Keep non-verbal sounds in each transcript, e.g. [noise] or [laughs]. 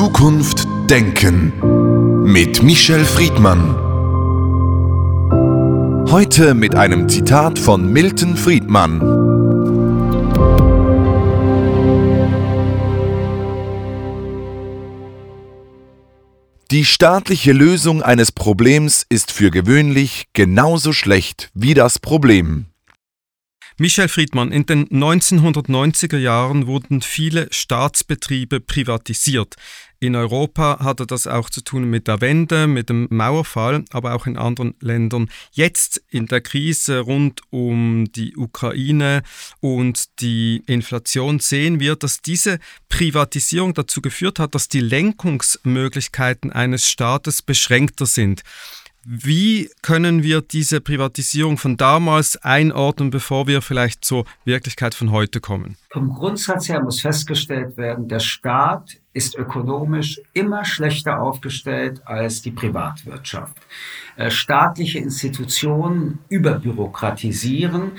Zukunft denken mit Michel Friedmann. Heute mit einem Zitat von Milton Friedmann. Die staatliche Lösung eines Problems ist für gewöhnlich genauso schlecht wie das Problem. Michel Friedmann, in den 1990er Jahren wurden viele Staatsbetriebe privatisiert. In Europa hatte das auch zu tun mit der Wende, mit dem Mauerfall, aber auch in anderen Ländern. Jetzt in der Krise rund um die Ukraine und die Inflation sehen wir, dass diese Privatisierung dazu geführt hat, dass die Lenkungsmöglichkeiten eines Staates beschränkter sind. Wie können wir diese Privatisierung von damals einordnen, bevor wir vielleicht zur Wirklichkeit von heute kommen? Vom Grundsatz her muss festgestellt werden, der Staat ist ökonomisch immer schlechter aufgestellt als die Privatwirtschaft. Äh, staatliche Institutionen überbürokratisieren,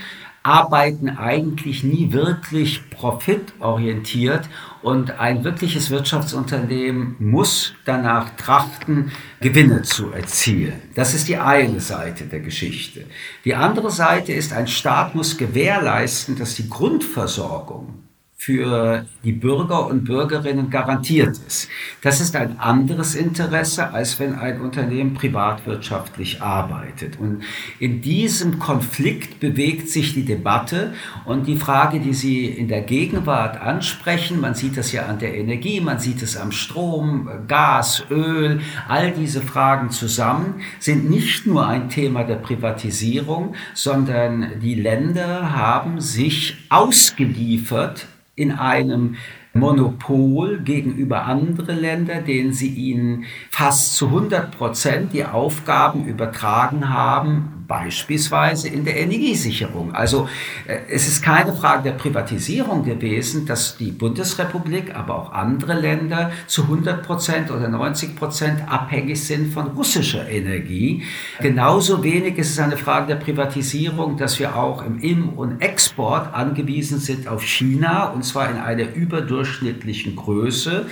arbeiten eigentlich nie wirklich profitorientiert und ein wirkliches Wirtschaftsunternehmen muss danach trachten, Gewinne zu erzielen. Das ist die eine Seite der Geschichte. Die andere Seite ist, ein Staat muss gewährleisten, dass die Grundversorgung für die Bürger und Bürgerinnen garantiert ist. Das ist ein anderes Interesse, als wenn ein Unternehmen privatwirtschaftlich arbeitet. Und in diesem Konflikt bewegt sich die Debatte und die Frage, die Sie in der Gegenwart ansprechen, man sieht das ja an der Energie, man sieht es am Strom, Gas, Öl, all diese Fragen zusammen sind nicht nur ein Thema der Privatisierung, sondern die Länder haben sich ausgeliefert in einem Monopol gegenüber anderen Ländern, denen sie ihnen fast zu 100 Prozent die Aufgaben übertragen haben, beispielsweise in der Energiesicherung. Also äh, es ist keine Frage der Privatisierung gewesen, dass die Bundesrepublik, aber auch andere Länder zu 100 Prozent oder 90 Prozent abhängig sind von russischer Energie. Genauso wenig ist es eine Frage der Privatisierung, dass wir auch im Im- und Export angewiesen sind auf China, und zwar in einer überdurchschnittlichen Größe.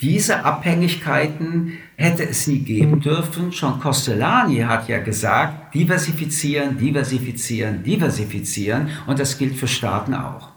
Diese Abhängigkeiten hätte es nie geben dürfen. John Costellani hat ja gesagt, diversifizieren, diversifizieren, diversifizieren. Und das gilt für Staaten auch.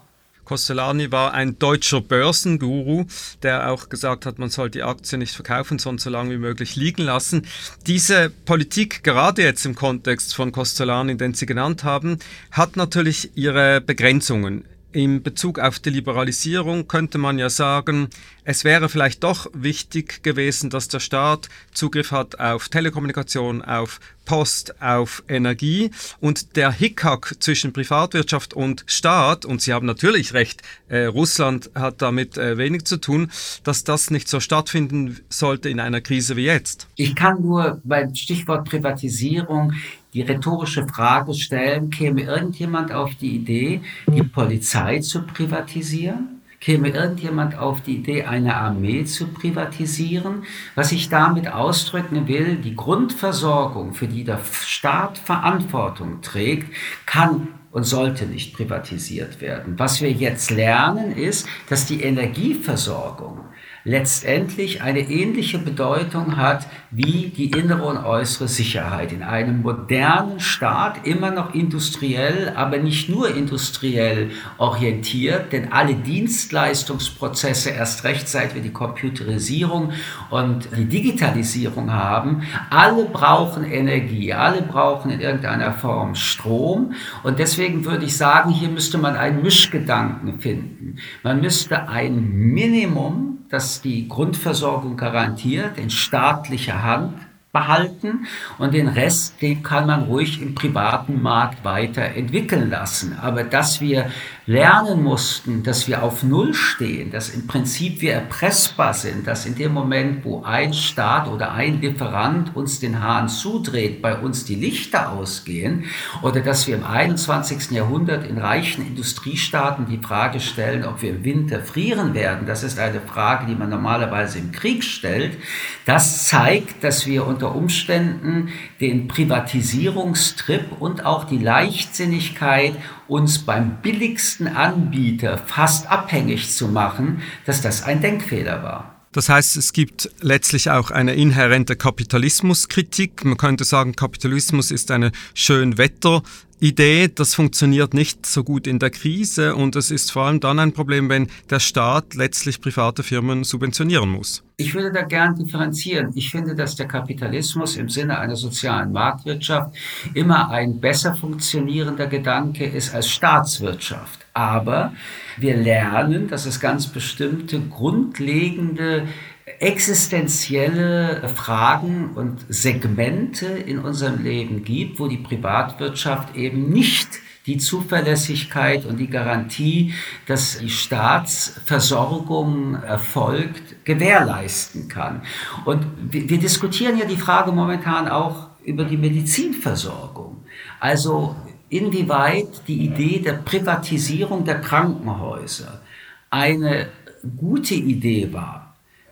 Costellani war ein deutscher Börsenguru, der auch gesagt hat, man soll die Aktie nicht verkaufen, sondern so lange wie möglich liegen lassen. Diese Politik, gerade jetzt im Kontext von Costellani, den Sie genannt haben, hat natürlich ihre Begrenzungen. In Bezug auf die Liberalisierung könnte man ja sagen, es wäre vielleicht doch wichtig gewesen, dass der Staat Zugriff hat auf Telekommunikation, auf Post, auf Energie und der Hickhack zwischen Privatwirtschaft und Staat, und Sie haben natürlich recht, äh, Russland hat damit äh, wenig zu tun, dass das nicht so stattfinden sollte in einer Krise wie jetzt. Ich kann nur beim Stichwort Privatisierung die rhetorische Frage stellen, käme irgendjemand auf die Idee, die Polizei zu privatisieren? Käme irgendjemand auf die Idee, eine Armee zu privatisieren? Was ich damit ausdrücken will, die Grundversorgung, für die der Staat Verantwortung trägt, kann und sollte nicht privatisiert werden. Was wir jetzt lernen, ist, dass die Energieversorgung letztendlich eine ähnliche Bedeutung hat wie die innere und äußere Sicherheit. In einem modernen Staat immer noch industriell, aber nicht nur industriell orientiert, denn alle Dienstleistungsprozesse, erst recht seit wir die Computerisierung und die Digitalisierung haben, alle brauchen Energie, alle brauchen in irgendeiner Form Strom und deswegen würde ich sagen, hier müsste man einen Mischgedanken finden. Man müsste ein Minimum das die Grundversorgung garantiert, in staatlicher Hand behalten und den Rest, den kann man ruhig im privaten Markt weiterentwickeln lassen. Aber dass wir lernen mussten, dass wir auf Null stehen, dass im Prinzip wir erpressbar sind, dass in dem Moment, wo ein Staat oder ein Lieferant uns den Hahn zudreht, bei uns die Lichter ausgehen oder dass wir im 21. Jahrhundert in reichen Industriestaaten die Frage stellen, ob wir im Winter frieren werden, das ist eine Frage, die man normalerweise im Krieg stellt, das zeigt, dass wir unter Umständen den Privatisierungstrip und auch die Leichtsinnigkeit, uns beim billigsten Anbieter fast abhängig zu machen, dass das ein Denkfehler war. Das heißt, es gibt letztlich auch eine inhärente Kapitalismuskritik. Man könnte sagen, Kapitalismus ist eine Schönwetter Idee, das funktioniert nicht so gut in der Krise und es ist vor allem dann ein Problem, wenn der Staat letztlich private Firmen subventionieren muss. Ich würde da gern differenzieren. Ich finde, dass der Kapitalismus im Sinne einer sozialen Marktwirtschaft immer ein besser funktionierender Gedanke ist als Staatswirtschaft. Aber wir lernen, dass es ganz bestimmte grundlegende existenzielle Fragen und Segmente in unserem Leben gibt, wo die Privatwirtschaft eben nicht die Zuverlässigkeit und die Garantie, dass die Staatsversorgung erfolgt, gewährleisten kann. Und wir, diskutieren ja die Frage momentan auch über die Medizinversorgung. Also inwieweit die Idee der Privatisierung der Krankenhäuser eine gute Idee war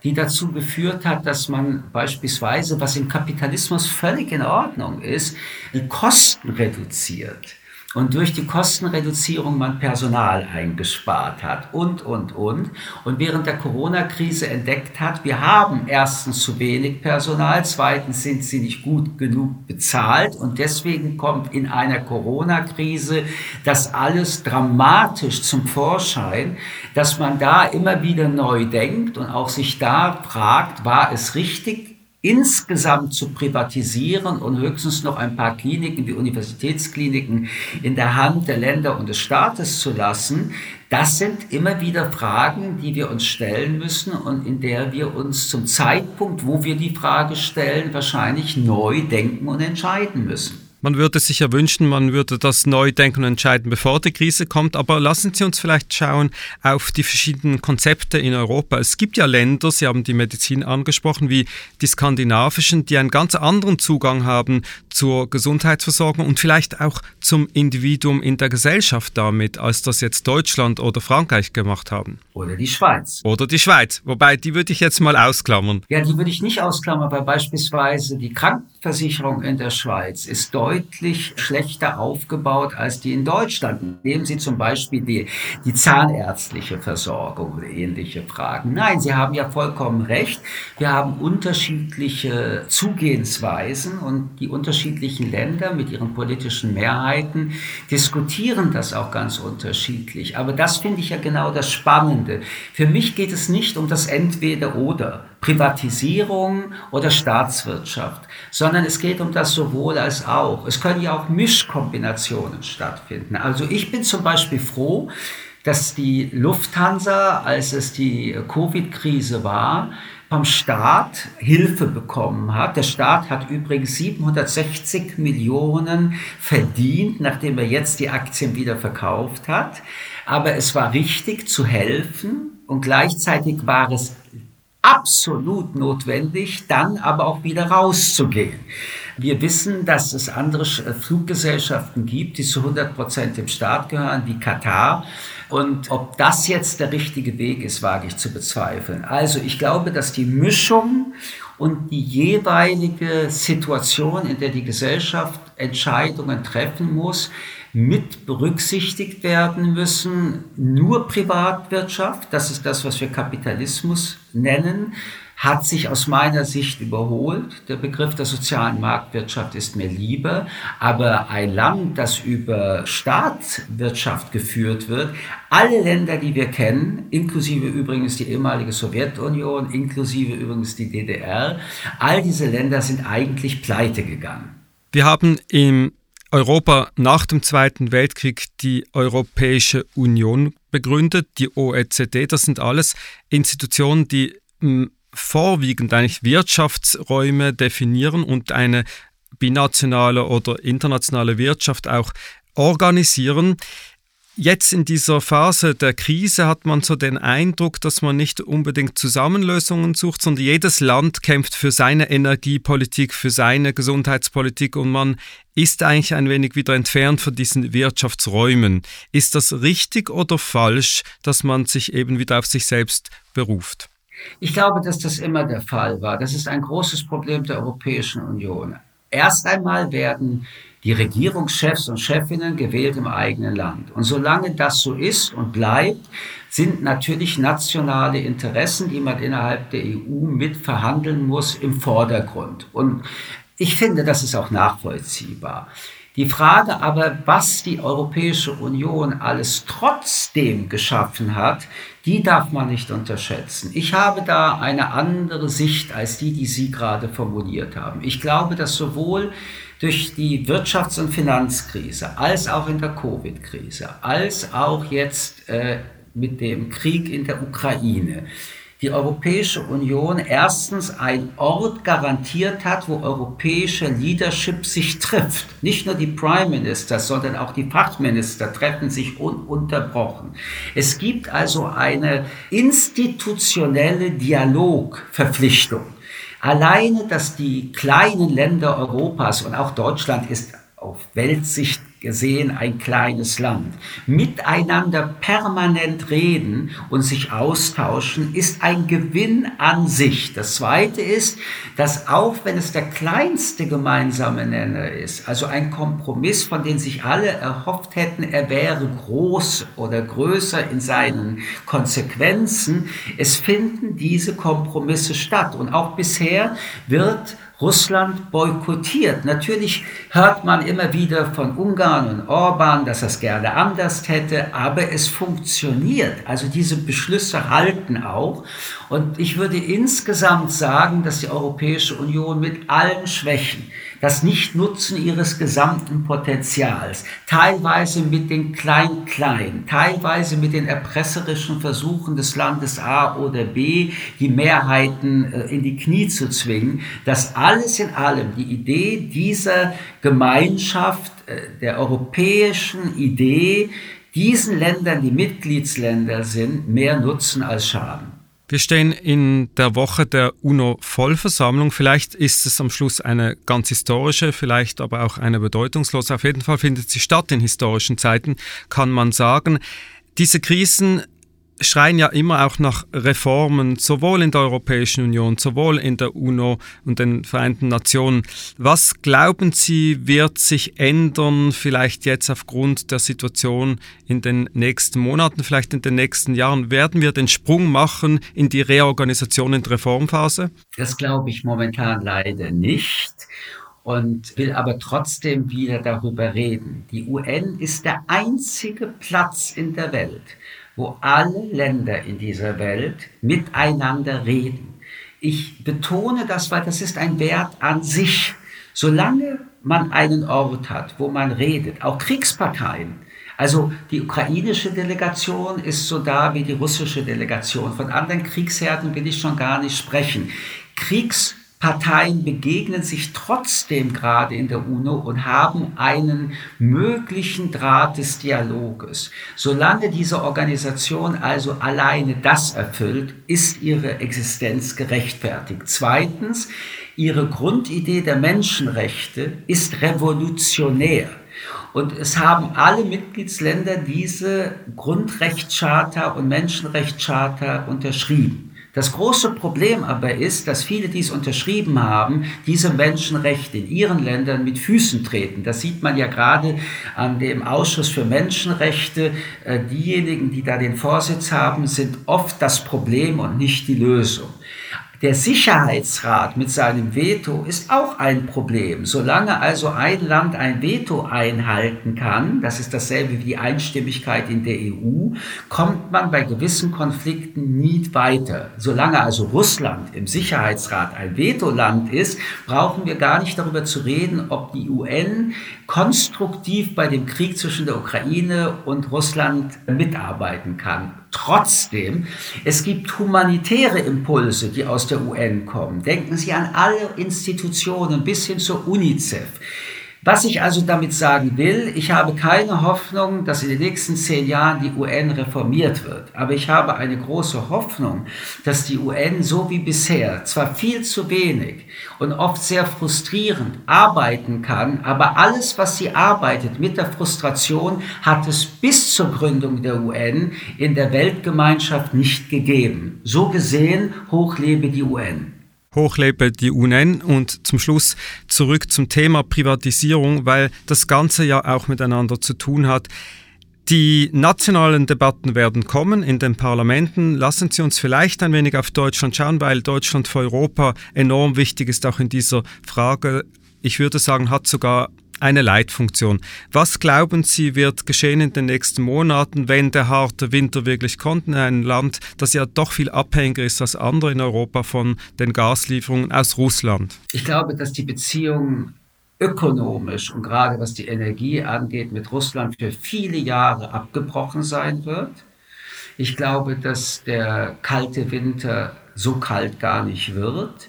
die dazu geführt hat, dass man beispielsweise, was im Kapitalismus völlig in Ordnung ist, die Kosten reduziert und durch die Kostenreduzierung man Personal eingespart hat und, und, und. Und während der Corona-Krise entdeckt hat, wir haben erstens zu wenig Personal, zweitens sind sie nicht gut genug bezahlt und deswegen kommt in einer Corona-Krise das alles dramatisch zum Vorschein, dass man da immer wieder neu denkt und auch sich da fragt, war es richtig, insgesamt zu privatisieren und höchstens noch ein paar Kliniken wie Universitätskliniken in der Hand der Länder und des Staates zu lassen, das sind immer wieder Fragen, die wir uns stellen müssen und in der wir uns zum Zeitpunkt, wo wir die Frage stellen, wahrscheinlich neu denken und entscheiden müssen. Man würde sich ja wünschen, man würde das neu denken und entscheiden, bevor die Krise kommt. Aber lassen Sie uns vielleicht schauen auf die verschiedenen Konzepte in Europa. Es gibt ja Länder, Sie haben die Medizin angesprochen, wie die skandinavischen, die einen ganz anderen Zugang haben zur Gesundheitsversorgung und vielleicht auch zum Individuum in der Gesellschaft damit, als das jetzt Deutschland oder Frankreich gemacht haben. Oder die Schweiz. Oder die Schweiz. Wobei, die würde ich jetzt mal ausklammern. Ja, die würde ich nicht ausklammern, weil beispielsweise die Krankenversicherung in der Schweiz ist deutlich schlechter aufgebaut als die in Deutschland. Nehmen Sie zum Beispiel die, die zahnärztliche Versorgung oder ähnliche Fragen. Nein, Sie haben ja vollkommen recht. Wir haben unterschiedliche Zugehensweisen und die unterschiedlichen Länder mit ihren politischen Mehrheiten diskutieren das auch ganz unterschiedlich. Aber das finde ich ja genau das Spannende. Für mich geht es nicht um das Entweder-Oder, Privatisierung oder Staatswirtschaft, sondern es geht um das sowohl als auch. Es können ja auch Mischkombinationen stattfinden. Also ich bin zum Beispiel froh, dass die Lufthansa, als es die Covid-Krise war, vom Staat Hilfe bekommen hat. Der Staat hat übrigens 760 Millionen verdient, nachdem er jetzt die Aktien wieder verkauft hat. Aber es war richtig zu helfen und gleichzeitig war es absolut notwendig, dann aber auch wieder rauszugehen. Wir wissen, dass es andere Fluggesellschaften gibt, die zu 100 Prozent dem Staat gehören, wie Katar. Und ob das jetzt der richtige Weg ist, wage ich zu bezweifeln. Also ich glaube, dass die Mischung und die jeweilige Situation, in der die Gesellschaft Entscheidungen treffen muss, mit berücksichtigt werden müssen. Nur Privatwirtschaft, das ist das, was wir Kapitalismus nennen, hat sich aus meiner Sicht überholt. Der Begriff der sozialen Marktwirtschaft ist mir lieber, aber ein Land, das über Staatswirtschaft geführt wird, alle Länder, die wir kennen, inklusive übrigens die ehemalige Sowjetunion, inklusive übrigens die DDR, all diese Länder sind eigentlich pleite gegangen. Wir haben im Europa nach dem Zweiten Weltkrieg die Europäische Union begründet, die OECD. Das sind alles Institutionen, die hm, vorwiegend eigentlich Wirtschaftsräume definieren und eine binationale oder internationale Wirtschaft auch organisieren. Jetzt in dieser Phase der Krise hat man so den Eindruck, dass man nicht unbedingt Zusammenlösungen sucht, sondern jedes Land kämpft für seine Energiepolitik, für seine Gesundheitspolitik und man ist eigentlich ein wenig wieder entfernt von diesen Wirtschaftsräumen. Ist das richtig oder falsch, dass man sich eben wieder auf sich selbst beruft? Ich glaube, dass das immer der Fall war. Das ist ein großes Problem der Europäischen Union. Erst einmal werden die Regierungschefs und Chefinnen gewählt im eigenen Land. Und solange das so ist und bleibt, sind natürlich nationale Interessen, die man innerhalb der EU mit verhandeln muss, im Vordergrund. Und ich finde, das ist auch nachvollziehbar. Die Frage aber, was die Europäische Union alles trotzdem geschaffen hat, die darf man nicht unterschätzen. Ich habe da eine andere Sicht als die, die Sie gerade formuliert haben. Ich glaube, dass sowohl durch die Wirtschafts- und Finanzkrise als auch in der Covid-Krise, als auch jetzt äh, mit dem Krieg in der Ukraine, die Europäische Union erstens ein Ort garantiert hat, wo europäische Leadership sich [laughs] trifft. Nicht nur die Prime Minister, sondern auch die Fachminister treffen sich ununterbrochen. Es gibt also eine institutionelle Dialogverpflichtung. Alleine, dass die kleinen Länder Europas und auch Deutschland ist auf Weltsicht gesehen ein kleines Land. Miteinander permanent reden und sich austauschen ist ein Gewinn an sich. Das Zweite ist, dass auch wenn es der kleinste gemeinsame Nenner ist, also ein Kompromiss, von dem sich alle erhofft hätten, er wäre groß oder größer in seinen Konsequenzen, es finden diese Kompromisse statt. Und auch bisher wird Russland boykottiert. Natürlich hört man immer wieder von Ungarn und Orban, dass das gerne anders hätte, aber es funktioniert. Also diese Beschlüsse halten auch. Und ich würde insgesamt sagen, dass die Europäische Union mit allen Schwächen, das Nichtnutzen ihres gesamten Potenzials, teilweise mit den Klein-Klein, teilweise mit den erpresserischen Versuchen des Landes A oder B, die Mehrheiten äh, in die Knie zu zwingen, dass alles in allem die Idee dieser Gemeinschaft, äh, der europäischen Idee, diesen Ländern, die Mitgliedsländer sind, mehr nutzen als schaden. Wir stehen in der Woche der UNO-Vollversammlung. Vielleicht ist es am Schluss eine ganz historische, vielleicht aber auch eine bedeutungslose. Auf jeden Fall findet sie statt in historischen Zeiten, kann man sagen. Diese Krisen schreien ja immer auch nach Reformen, sowohl in der Europäischen Union, sowohl in der UNO und den Vereinten Nationen. Was glauben Sie, wird sich ändern, vielleicht jetzt aufgrund der Situation in den nächsten Monaten, vielleicht in den nächsten Jahren? Werden wir den Sprung machen in die Reorganisation in der Reformphase? Das glaube ich momentan leider nicht und will aber trotzdem wieder darüber reden. Die UN ist der einzige Platz in der Welt, wo alle Länder in dieser Welt miteinander reden. Ich betone das, weil das ist ein Wert an sich. Solange man einen Ort hat, wo man redet, auch Kriegsparteien, also die ukrainische Delegation ist so da wie die russische Delegation. Von anderen Kriegsherden will ich schon gar nicht sprechen. Kriegs Parteien begegnen sich trotzdem gerade in der UNO und haben einen möglichen Draht des Dialoges. Solange diese Organisation also alleine das erfüllt, ist ihre Existenz gerechtfertigt. Zweitens, ihre Grundidee der Menschenrechte ist revolutionär. Und es haben alle Mitgliedsländer diese Grundrechtscharta und Menschenrechtscharta unterschrieben. Das große Problem aber ist, dass viele, die es unterschrieben haben, diese Menschenrechte in ihren Ländern mit Füßen treten. Das sieht man ja gerade an dem Ausschuss für Menschenrechte. Äh, diejenigen, die da den Vorsitz haben, sind oft das Problem und nicht die Lösung. Der Sicherheitsrat mit seinem Veto ist auch ein Problem. Solange also ein Land ein Veto einhalten kann, das ist dasselbe wie die Einstimmigkeit in der EU, kommt man bei gewissen Konflikten nie weiter. Solange also Russland im Sicherheitsrat ein Vetoland ist, brauchen wir gar nicht darüber zu reden, ob die UN konstruktiv bei dem Krieg zwischen der Ukraine und Russland mitarbeiten kann. Trotzdem, es gibt humanitäre Impulse, die aus der UN kommen. Denken Sie an alle Institutionen bis hin zur UNICEF. Was ich also damit sagen will, ich habe keine Hoffnung, dass in den nächsten zehn Jahren die UN reformiert wird. Aber ich habe eine große Hoffnung, dass die UN so wie bisher zwar viel zu wenig und oft sehr frustrierend arbeiten kann, aber alles, was sie arbeitet mit der Frustration, hat es bis zur Gründung der UN in der Weltgemeinschaft nicht gegeben. So gesehen, hochlebe die UN. Hochlebe die UNN und zum Schluss zurück zum Thema Privatisierung, weil das Ganze ja auch miteinander zu tun hat. Die nationalen Debatten werden kommen in den Parlamenten. Lassen Sie uns vielleicht ein wenig auf Deutschland schauen, weil Deutschland für Europa enorm wichtig ist, auch in dieser Frage. Ich würde sagen, hat sogar eine Leitfunktion. Was glauben Sie, wird geschehen in den nächsten Monaten, wenn der harte Winter wirklich kommt in ein Land, das ja doch viel abhängiger ist als andere in Europa von den Gaslieferungen aus Russland? Ich glaube, dass die Beziehungen ökonomisch und gerade was die Energie angeht, mit Russland für viele Jahre abgebrochen sein wird. Ich glaube, dass der kalte Winter so kalt gar nicht wird.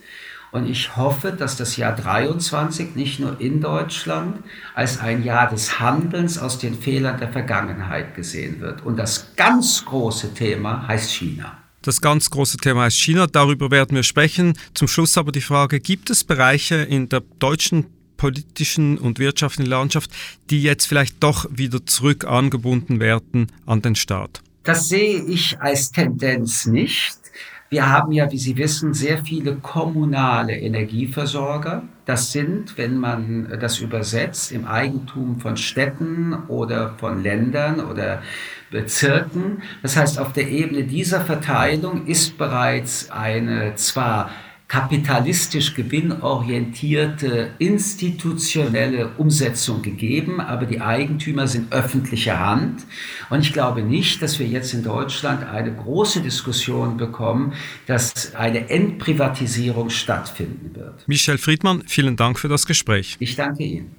Und ich hoffe, dass das Jahr 23 nicht nur in Deutschland als ein Jahr des Handelns aus den Fehlern der Vergangenheit gesehen wird. Und das ganz große Thema heißt China. Das ganz große Thema heißt China. Darüber werden wir sprechen. Zum Schluss aber die Frage, gibt es Bereiche in der deutschen politischen und wirtschaftlichen Landschaft, die jetzt vielleicht doch wieder zurück angebunden werden an den Staat? Das sehe ich als Tendenz nicht. Wir haben ja, wie Sie wissen, sehr viele kommunale Energieversorger. Das sind, wenn man das übersetzt, im Eigentum von Städten oder von Ländern oder Bezirken. Das heißt, auf der Ebene dieser Verteilung ist bereits eine zwar kapitalistisch gewinnorientierte institutionelle Umsetzung gegeben, aber die Eigentümer sind öffentliche Hand. Und ich glaube nicht, dass wir jetzt in Deutschland eine große Diskussion bekommen, dass eine Entprivatisierung stattfinden wird. Michel Friedmann, vielen Dank für das Gespräch. Ich danke Ihnen.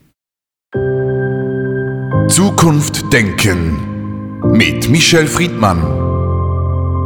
Zukunft denken mit Michel Friedmann.